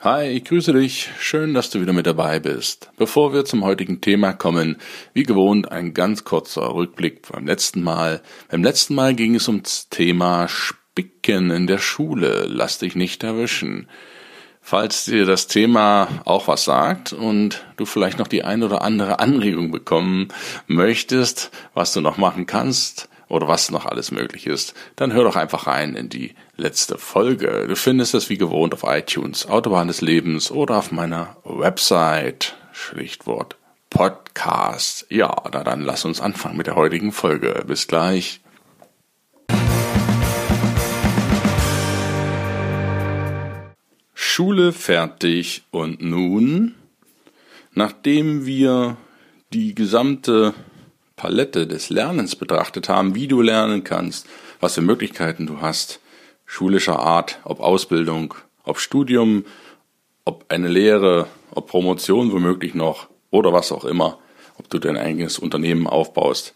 Hi, ich grüße dich. Schön, dass du wieder mit dabei bist. Bevor wir zum heutigen Thema kommen, wie gewohnt ein ganz kurzer Rückblick beim letzten Mal. Beim letzten Mal ging es ums Thema Spicken in der Schule. Lass dich nicht erwischen. Falls dir das Thema auch was sagt und du vielleicht noch die ein oder andere Anregung bekommen möchtest, was du noch machen kannst, oder was noch alles möglich ist, dann hör doch einfach rein in die letzte Folge. Du findest es wie gewohnt auf iTunes, Autobahn des Lebens oder auf meiner Website, Schlichtwort Podcast. Ja, na dann lass uns anfangen mit der heutigen Folge. Bis gleich. Schule fertig und nun, nachdem wir die gesamte Palette des Lernens betrachtet haben, wie du lernen kannst, was für Möglichkeiten du hast, schulischer Art, ob Ausbildung, ob Studium, ob eine Lehre, ob Promotion womöglich noch oder was auch immer, ob du dein eigenes Unternehmen aufbaust.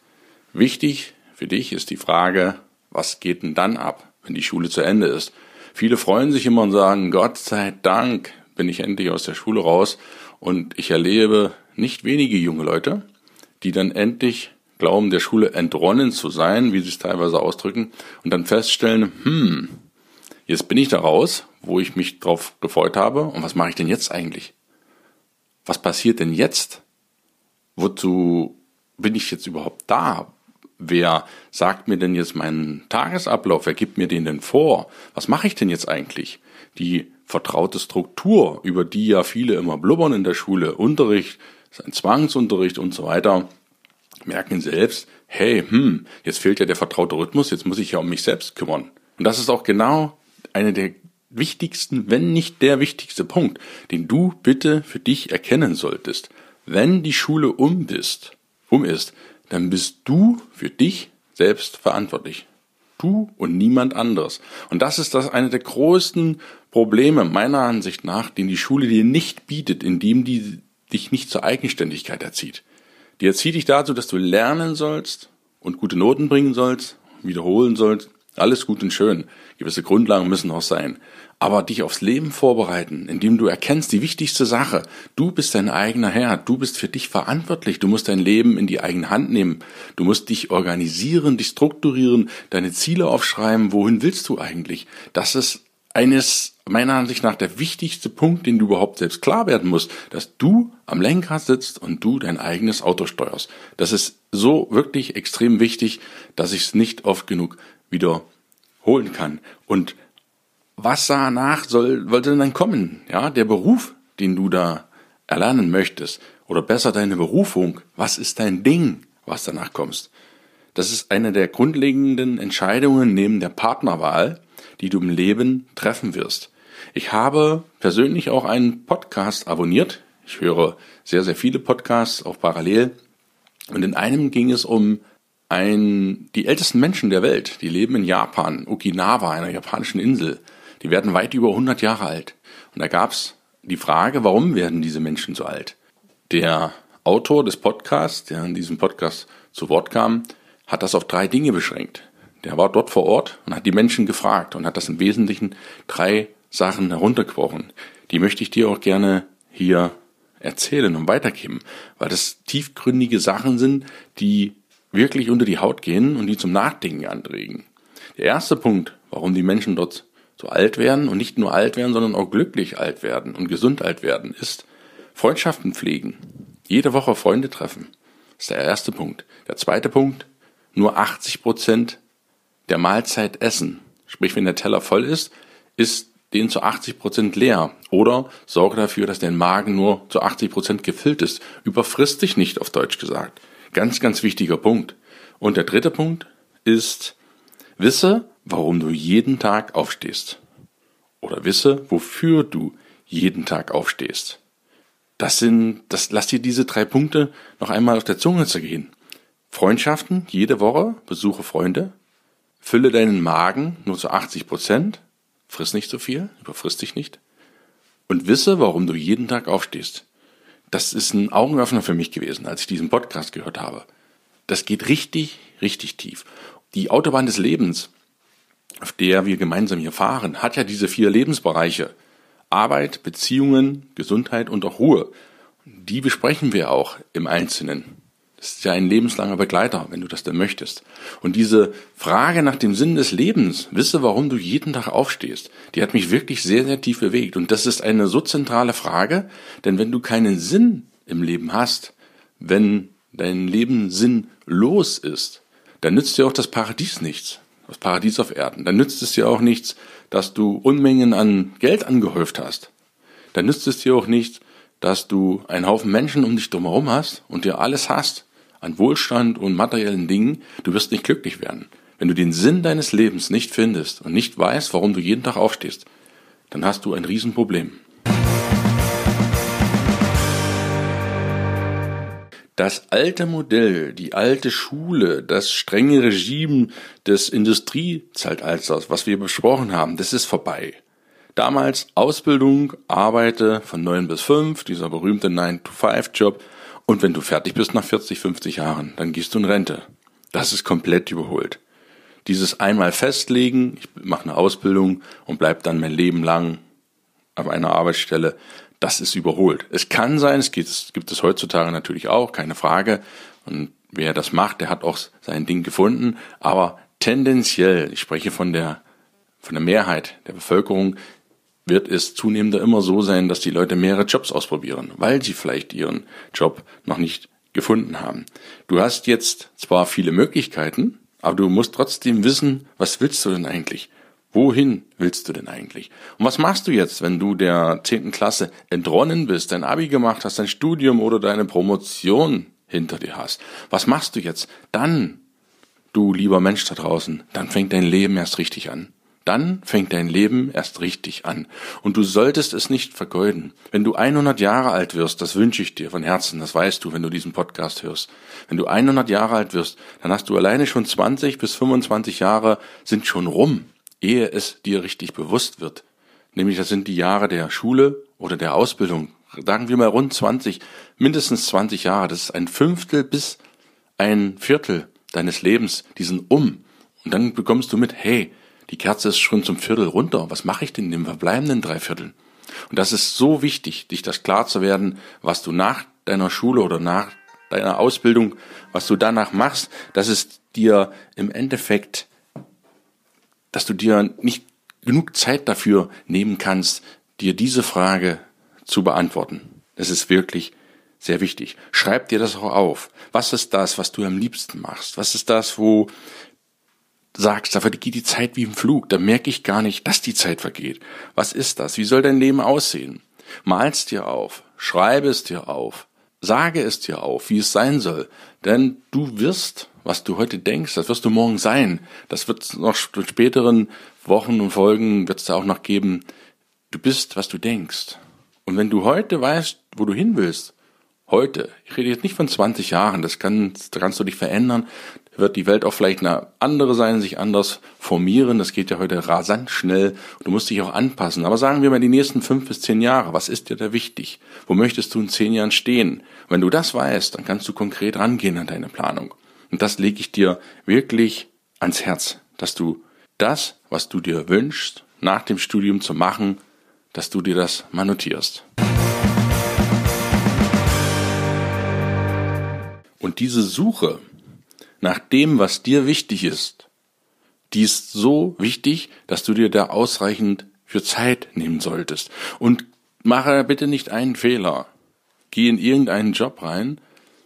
Wichtig für dich ist die Frage, was geht denn dann ab, wenn die Schule zu Ende ist? Viele freuen sich immer und sagen, Gott sei Dank bin ich endlich aus der Schule raus und ich erlebe nicht wenige junge Leute, die dann endlich glauben, der Schule entronnen zu sein, wie sie es teilweise ausdrücken, und dann feststellen, hm, jetzt bin ich da raus, wo ich mich drauf gefreut habe, und was mache ich denn jetzt eigentlich? Was passiert denn jetzt? Wozu bin ich jetzt überhaupt da? Wer sagt mir denn jetzt meinen Tagesablauf? Wer gibt mir den denn vor? Was mache ich denn jetzt eigentlich? Die vertraute Struktur, über die ja viele immer blubbern in der Schule, Unterricht, ist ein Zwangsunterricht und so weiter, merken selbst, hey, hm, jetzt fehlt ja der vertraute Rhythmus, jetzt muss ich ja um mich selbst kümmern. Und das ist auch genau eine der wichtigsten, wenn nicht der wichtigste Punkt, den du bitte für dich erkennen solltest. Wenn die Schule um bist, um ist, dann bist du für dich selbst verantwortlich. Du und niemand anderes. Und das ist das eine der größten Probleme meiner Ansicht nach, den die Schule dir nicht bietet, indem die dich nicht zur Eigenständigkeit erzieht. Die erzieht dich dazu, dass du lernen sollst und gute Noten bringen sollst, wiederholen sollst. Alles gut und schön. Gewisse Grundlagen müssen auch sein. Aber dich aufs Leben vorbereiten, indem du erkennst die wichtigste Sache. Du bist dein eigener Herr. Du bist für dich verantwortlich. Du musst dein Leben in die eigene Hand nehmen. Du musst dich organisieren, dich strukturieren, deine Ziele aufschreiben. Wohin willst du eigentlich? Das ist eines meiner Ansicht nach der wichtigste Punkt, den du überhaupt selbst klar werden musst, dass du am Lenkrad sitzt und du dein eigenes Auto steuerst. Das ist so wirklich extrem wichtig, dass ich es nicht oft genug wiederholen kann. Und was danach soll, sollte denn dann kommen? Ja, der Beruf, den du da erlernen möchtest, oder besser deine Berufung. Was ist dein Ding, was danach kommst? Das ist eine der grundlegenden Entscheidungen neben der Partnerwahl, die du im Leben treffen wirst. Ich habe persönlich auch einen Podcast abonniert. Ich höre sehr, sehr viele Podcasts, auch parallel. Und in einem ging es um ein, die ältesten Menschen der Welt. Die leben in Japan, Okinawa, einer japanischen Insel. Die werden weit über 100 Jahre alt. Und da gab es die Frage, warum werden diese Menschen so alt? Der Autor des Podcasts, der in diesem Podcast zu Wort kam, hat das auf drei Dinge beschränkt. Der war dort vor Ort und hat die Menschen gefragt und hat das im Wesentlichen drei Sachen heruntergebrochen. Die möchte ich dir auch gerne hier erzählen und weitergeben, weil das tiefgründige Sachen sind, die wirklich unter die Haut gehen und die zum Nachdenken anregen. Der erste Punkt, warum die Menschen dort so alt werden und nicht nur alt werden, sondern auch glücklich alt werden und gesund alt werden, ist Freundschaften pflegen. Jede Woche Freunde treffen. Das ist der erste Punkt. Der zweite Punkt, nur 80 Prozent der Mahlzeit essen. Sprich, wenn der Teller voll ist, ist den zu 80 Prozent leer. Oder sorge dafür, dass dein Magen nur zu 80 Prozent gefüllt ist. Überfrisst dich nicht, auf Deutsch gesagt. Ganz, ganz wichtiger Punkt. Und der dritte Punkt ist, wisse, warum du jeden Tag aufstehst. Oder wisse, wofür du jeden Tag aufstehst. Das sind, das, lass dir diese drei Punkte noch einmal auf der Zunge zergehen. Freundschaften jede Woche, besuche Freunde, fülle deinen Magen nur zu 80 Prozent, friss nicht so viel, überfriss dich nicht und wisse, warum du jeden Tag aufstehst. Das ist ein Augenöffner für mich gewesen, als ich diesen Podcast gehört habe. Das geht richtig, richtig tief. Die Autobahn des Lebens, auf der wir gemeinsam hier fahren, hat ja diese vier Lebensbereiche. Arbeit, Beziehungen, Gesundheit und auch Ruhe. Die besprechen wir auch im Einzelnen. Das ist ja ein lebenslanger Begleiter, wenn du das denn möchtest. Und diese Frage nach dem Sinn des Lebens, wisse, warum du jeden Tag aufstehst, die hat mich wirklich sehr, sehr tief bewegt. Und das ist eine so zentrale Frage, denn wenn du keinen Sinn im Leben hast, wenn dein Leben sinnlos ist, dann nützt dir auch das Paradies nichts. Das Paradies auf Erden. Dann nützt es dir auch nichts, dass du Unmengen an Geld angehäuft hast. Dann nützt es dir auch nichts, dass du einen Haufen Menschen um dich drumherum hast und dir alles hast an Wohlstand und materiellen Dingen. Du wirst nicht glücklich werden. Wenn du den Sinn deines Lebens nicht findest und nicht weißt, warum du jeden Tag aufstehst, dann hast du ein Riesenproblem. Das alte Modell, die alte Schule, das strenge Regime des Industriezeitalters, was wir besprochen haben, das ist vorbei. Damals Ausbildung, arbeite von 9 bis 5, dieser berühmte 9-to-5-Job. Und wenn du fertig bist nach 40, 50 Jahren, dann gehst du in Rente. Das ist komplett überholt. Dieses einmal festlegen, ich mache eine Ausbildung und bleib dann mein Leben lang auf einer Arbeitsstelle, das ist überholt. Es kann sein, es gibt, es gibt es heutzutage natürlich auch, keine Frage. Und wer das macht, der hat auch sein Ding gefunden. Aber tendenziell, ich spreche von der, von der Mehrheit der Bevölkerung, wird es zunehmend immer so sein, dass die Leute mehrere Jobs ausprobieren, weil sie vielleicht ihren Job noch nicht gefunden haben. Du hast jetzt zwar viele Möglichkeiten, aber du musst trotzdem wissen, was willst du denn eigentlich? Wohin willst du denn eigentlich? Und was machst du jetzt, wenn du der zehnten Klasse entronnen bist, dein Abi gemacht hast, dein Studium oder deine Promotion hinter dir hast? Was machst du jetzt? Dann, du lieber Mensch da draußen, dann fängt dein Leben erst richtig an. Dann fängt dein Leben erst richtig an. Und du solltest es nicht vergeuden. Wenn du 100 Jahre alt wirst, das wünsche ich dir von Herzen, das weißt du, wenn du diesen Podcast hörst. Wenn du 100 Jahre alt wirst, dann hast du alleine schon 20 bis 25 Jahre sind schon rum ehe es dir richtig bewusst wird. Nämlich das sind die Jahre der Schule oder der Ausbildung. Sagen wir mal rund 20, mindestens 20 Jahre. Das ist ein Fünftel bis ein Viertel deines Lebens, diesen um. Und dann bekommst du mit, hey, die Kerze ist schon zum Viertel runter. Was mache ich denn in dem verbleibenden Dreiviertel? Und das ist so wichtig, dich das klar zu werden, was du nach deiner Schule oder nach deiner Ausbildung, was du danach machst, dass es dir im Endeffekt dass du dir nicht genug Zeit dafür nehmen kannst, dir diese Frage zu beantworten. Das ist wirklich sehr wichtig. Schreib dir das auch auf. Was ist das, was du am liebsten machst? Was ist das, wo sagst, da vergeht die Zeit wie im Flug, da merke ich gar nicht, dass die Zeit vergeht. Was ist das? Wie soll dein Leben aussehen? Malst dir auf, schreibe es dir auf, sage es dir auf, wie es sein soll, denn du wirst was du heute denkst, das wirst du morgen sein. Das wird noch in späteren Wochen und Folgen wird es da auch noch geben. Du bist, was du denkst. Und wenn du heute weißt, wo du hin willst, heute, ich rede jetzt nicht von 20 Jahren, das, kann, das kannst du dich verändern, wird die Welt auch vielleicht eine andere sein, sich anders formieren. Das geht ja heute rasant schnell. Du musst dich auch anpassen. Aber sagen wir mal die nächsten fünf bis zehn Jahre. Was ist dir da wichtig? Wo möchtest du in zehn Jahren stehen? wenn du das weißt, dann kannst du konkret rangehen an deine Planung. Und das lege ich dir wirklich ans Herz, dass du das, was du dir wünschst, nach dem Studium zu machen, dass du dir das mal notierst. Und diese Suche nach dem, was dir wichtig ist, die ist so wichtig, dass du dir da ausreichend für Zeit nehmen solltest. Und mache bitte nicht einen Fehler. Geh in irgendeinen Job rein,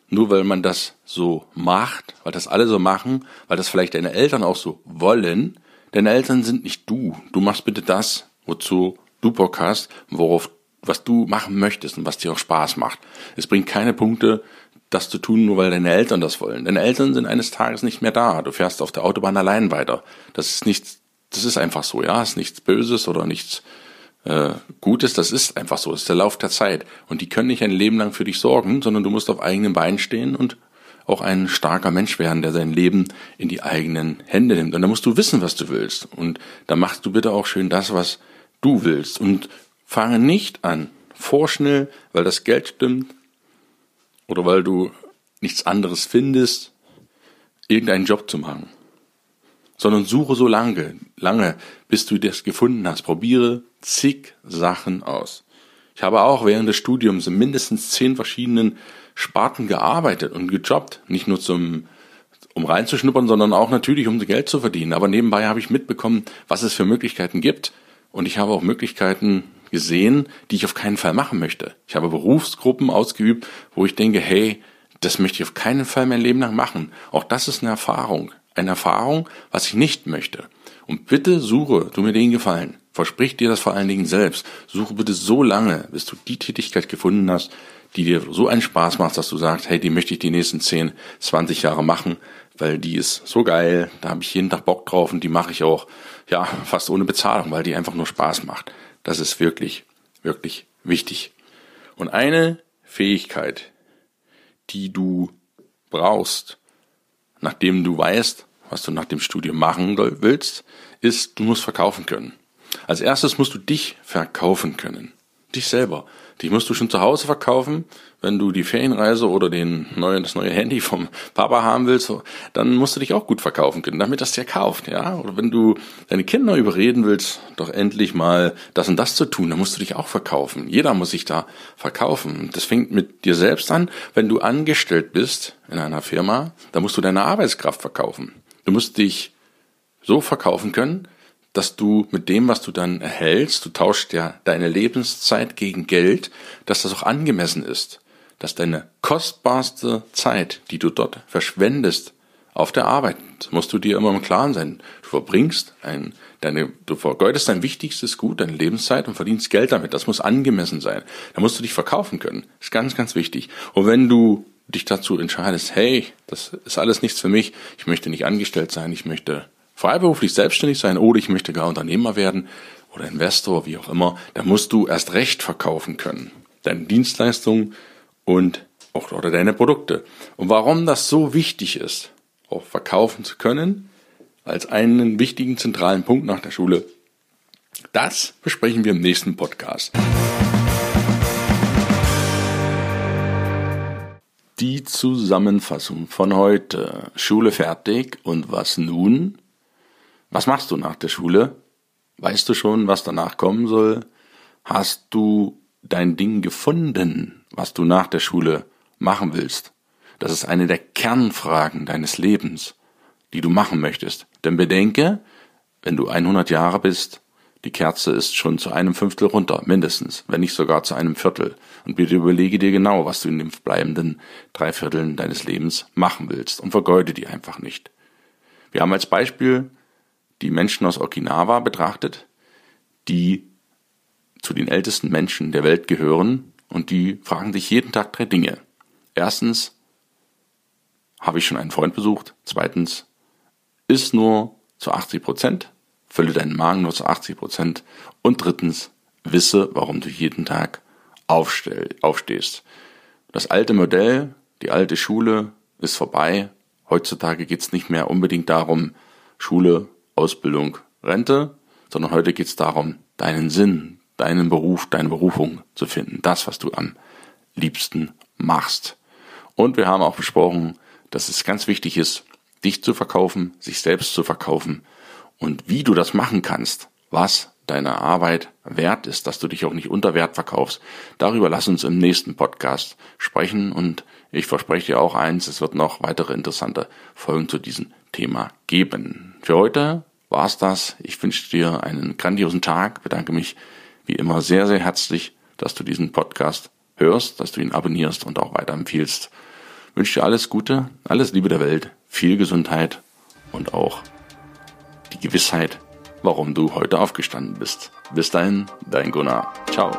nur weil man das so macht, weil das alle so machen, weil das vielleicht deine Eltern auch so wollen. Deine Eltern sind nicht du. Du machst bitte das, wozu du Bock hast, worauf, was du machen möchtest und was dir auch Spaß macht. Es bringt keine Punkte, das zu tun, nur weil deine Eltern das wollen. Deine Eltern sind eines Tages nicht mehr da. Du fährst auf der Autobahn allein weiter. Das ist nichts, das ist einfach so, ja. Das ist nichts Böses oder nichts äh, Gutes, das ist einfach so, das ist der Lauf der Zeit. Und die können nicht ein Leben lang für dich sorgen, sondern du musst auf eigenen Beinen stehen und auch ein starker Mensch werden, der sein Leben in die eigenen Hände nimmt. Und da musst du wissen, was du willst. Und da machst du bitte auch schön das, was du willst. Und fange nicht an, vorschnell, weil das Geld stimmt oder weil du nichts anderes findest, irgendeinen Job zu machen. Sondern suche so lange, lange, bis du das gefunden hast. Probiere zig Sachen aus. Ich habe auch während des Studiums in mindestens zehn verschiedenen Sparten gearbeitet und gejobbt. Nicht nur zum, um reinzuschnuppern, sondern auch natürlich, um Geld zu verdienen. Aber nebenbei habe ich mitbekommen, was es für Möglichkeiten gibt. Und ich habe auch Möglichkeiten gesehen, die ich auf keinen Fall machen möchte. Ich habe Berufsgruppen ausgeübt, wo ich denke, hey, das möchte ich auf keinen Fall mein Leben lang machen. Auch das ist eine Erfahrung. Eine Erfahrung, was ich nicht möchte. Und bitte suche, tu mir den Gefallen. Versprich dir das vor allen Dingen selbst. Suche bitte so lange, bis du die Tätigkeit gefunden hast, die dir so einen Spaß macht, dass du sagst, hey, die möchte ich die nächsten 10, 20 Jahre machen, weil die ist so geil, da habe ich jeden Tag Bock drauf und die mache ich auch, ja, fast ohne Bezahlung, weil die einfach nur Spaß macht. Das ist wirklich, wirklich wichtig. Und eine Fähigkeit, die du brauchst, nachdem du weißt, was du nach dem Studium machen willst, ist, du musst verkaufen können. Als erstes musst du dich verkaufen können. Dich selber. Die musst du schon zu Hause verkaufen. Wenn du die Ferienreise oder den neuen, das neue Handy vom Papa haben willst, dann musst du dich auch gut verkaufen können, damit das dir kauft, ja. Oder wenn du deine Kinder überreden willst, doch endlich mal das und das zu tun, dann musst du dich auch verkaufen. Jeder muss sich da verkaufen. Das fängt mit dir selbst an. Wenn du angestellt bist in einer Firma, dann musst du deine Arbeitskraft verkaufen. Du musst dich so verkaufen können, dass du mit dem, was du dann erhältst, du tauschst ja deine Lebenszeit gegen Geld, dass das auch angemessen ist. Dass deine kostbarste Zeit, die du dort verschwendest, auf der Arbeit, musst du dir immer im Klaren sein. Du verbringst ein, deine, du vergeudest dein wichtigstes Gut, deine Lebenszeit und verdienst Geld damit. Das muss angemessen sein. Da musst du dich verkaufen können. Ist ganz, ganz wichtig. Und wenn du dich dazu entscheidest, hey, das ist alles nichts für mich, ich möchte nicht angestellt sein, ich möchte freiberuflich selbstständig sein oder ich möchte gar Unternehmer werden oder Investor, wie auch immer, da musst du erst recht verkaufen können. Deine Dienstleistungen und auch, oder deine Produkte. Und warum das so wichtig ist, auch verkaufen zu können, als einen wichtigen zentralen Punkt nach der Schule, das besprechen wir im nächsten Podcast. Die Zusammenfassung von heute. Schule fertig und was nun? Was machst du nach der Schule? Weißt du schon, was danach kommen soll? Hast du dein Ding gefunden, was du nach der Schule machen willst? Das ist eine der Kernfragen deines Lebens, die du machen möchtest. Denn bedenke, wenn du 100 Jahre bist, die Kerze ist schon zu einem Fünftel runter, mindestens, wenn nicht sogar zu einem Viertel. Und bitte überlege dir genau, was du in den bleibenden drei Vierteln deines Lebens machen willst und vergeude die einfach nicht. Wir haben als Beispiel die Menschen aus Okinawa betrachtet, die zu den ältesten Menschen der Welt gehören und die fragen sich jeden Tag drei Dinge. Erstens, habe ich schon einen Freund besucht? Zweitens, ist nur zu 80 Prozent, fülle deinen Magen nur zu 80 Prozent. Und drittens, wisse, warum du jeden Tag aufstehst. Das alte Modell, die alte Schule ist vorbei. Heutzutage geht es nicht mehr unbedingt darum, Schule Ausbildung, Rente, sondern heute geht es darum, deinen Sinn, deinen Beruf, deine Berufung zu finden. Das, was du am liebsten machst. Und wir haben auch besprochen, dass es ganz wichtig ist, dich zu verkaufen, sich selbst zu verkaufen und wie du das machen kannst, was deine Arbeit wert ist, dass du dich auch nicht unter Wert verkaufst. Darüber lass uns im nächsten Podcast sprechen und ich verspreche dir auch eins, es wird noch weitere interessante Folgen zu diesem Thema geben. Für heute war's das. Ich wünsche dir einen grandiosen Tag, bedanke mich wie immer sehr, sehr herzlich, dass du diesen Podcast hörst, dass du ihn abonnierst und auch weiterempfiehlst. Wünsche dir alles Gute, alles Liebe der Welt, viel Gesundheit und auch die Gewissheit, warum du heute aufgestanden bist. Bis dahin, dein Gunnar. Ciao.